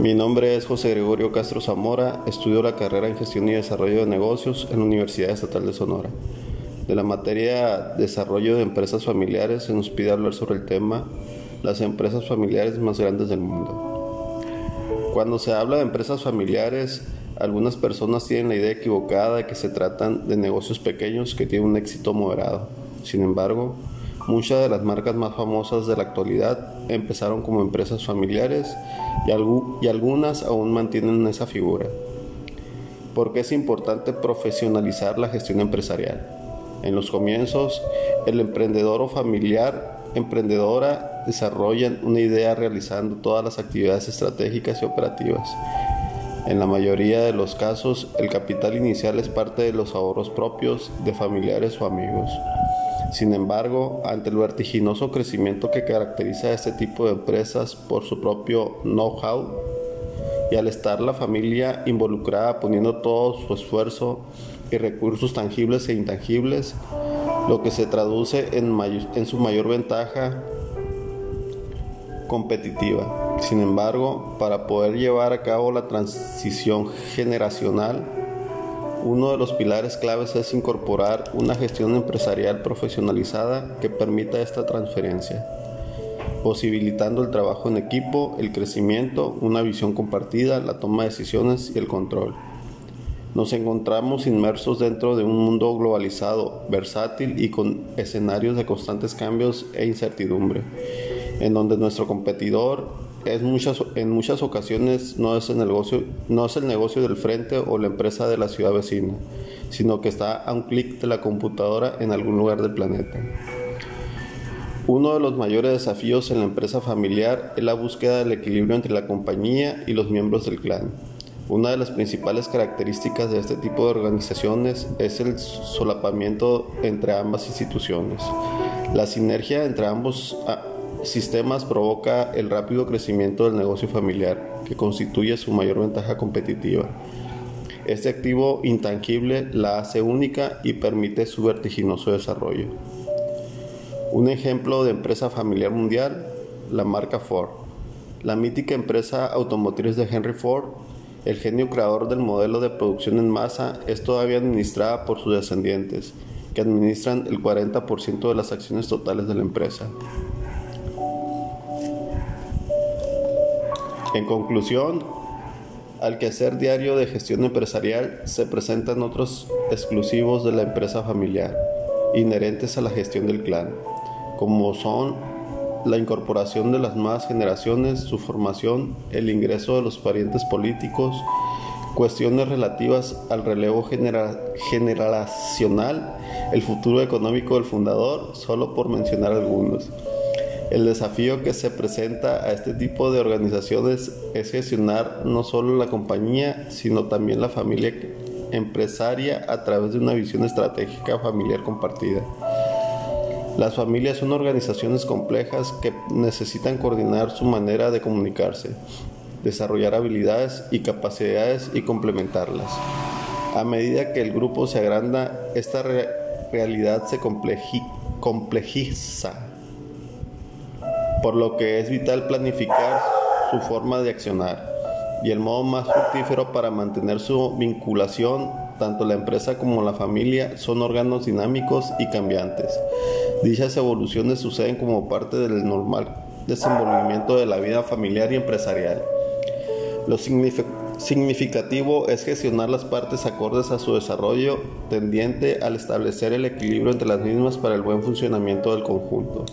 Mi nombre es José Gregorio Castro Zamora, estudio la carrera en Gestión y Desarrollo de Negocios en la Universidad Estatal de Sonora. De la materia Desarrollo de Empresas Familiares se nos pide hablar sobre el tema las empresas familiares más grandes del mundo. Cuando se habla de empresas familiares, algunas personas tienen la idea equivocada de que se tratan de negocios pequeños que tienen un éxito moderado. Sin embargo, muchas de las marcas más famosas de la actualidad empezaron como empresas familiares y, algunas aún mantienen esa figura. ¿Por qué es importante profesionalizar la gestión empresarial? En los comienzos, el emprendedor o familiar emprendedora desarrollan una idea realizando todas las actividades estratégicas y operativas. En la mayoría de los casos, el capital inicial es parte de los ahorros propios de familiares o amigos. Sin embargo, ante el vertiginoso crecimiento que caracteriza a este tipo de empresas por su propio know-how, y al estar la familia involucrada poniendo todo su esfuerzo y recursos tangibles e intangibles, lo que se traduce en, su mayor ventaja competitiva. Sin embargo, para poder llevar a cabo la transición generacional, uno de los pilares claves es incorporar una gestión empresarial profesionalizada que permita esta transferencia, posibilitando el trabajo en equipo, el crecimiento, una visión compartida, la toma de decisiones y el control. Nos encontramos inmersos dentro de un mundo globalizado, versátil y con escenarios de constantes cambios e incertidumbre, en donde nuestro competidor es muchas, en muchas ocasiones no es, el negocio, no es el negocio del frente o la empresa de la ciudad vecina, sino que está a un clic de la computadora en algún lugar del planeta. Uno de los mayores desafíos en la empresa familiar es la búsqueda del equilibrio entre la compañía y los miembros del clan. Una de las principales características de este tipo de organizaciones es el solapamiento entre ambas instituciones. La sinergia entre ambos ah, sistemas provoca el rápido crecimiento del negocio familiar, que constituye su mayor ventaja competitiva. Este activo intangible la hace única y permite su vertiginoso desarrollo. Un ejemplo de empresa familiar mundial, la marca Ford. La mítica empresa automotriz de Henry Ford el genio creador del modelo de producción en masa es todavía administrada por sus descendientes, que administran el 40% de las acciones totales de la empresa. En conclusión, al quehacer diario de gestión empresarial se presentan otros exclusivos de la empresa familiar, inherentes a la gestión del clan, como son la incorporación de las nuevas generaciones, su formación, el ingreso de los parientes políticos, cuestiones relativas al relevo generacional, el futuro económico del fundador, solo por mencionar algunos. El desafío que se presenta a este tipo de organizaciones es gestionar no solo la compañía, sino también la familia empresaria a través de una visión estratégica familiar compartida. Las familias son organizaciones complejas que necesitan coordinar su manera de comunicarse, desarrollar habilidades y capacidades y complementarlas. A medida que el grupo se agranda, esta realidad se complejiza, por lo que es vital planificar su forma de accionar y el modo más fructífero para mantener su vinculación, tanto la empresa como la familia son órganos dinámicos y cambiantes. Dichas evoluciones suceden como parte del normal desenvolvimiento de la vida familiar y empresarial. Lo significativo es gestionar las partes acordes a su desarrollo, tendiente al establecer el equilibrio entre las mismas para el buen funcionamiento del conjunto.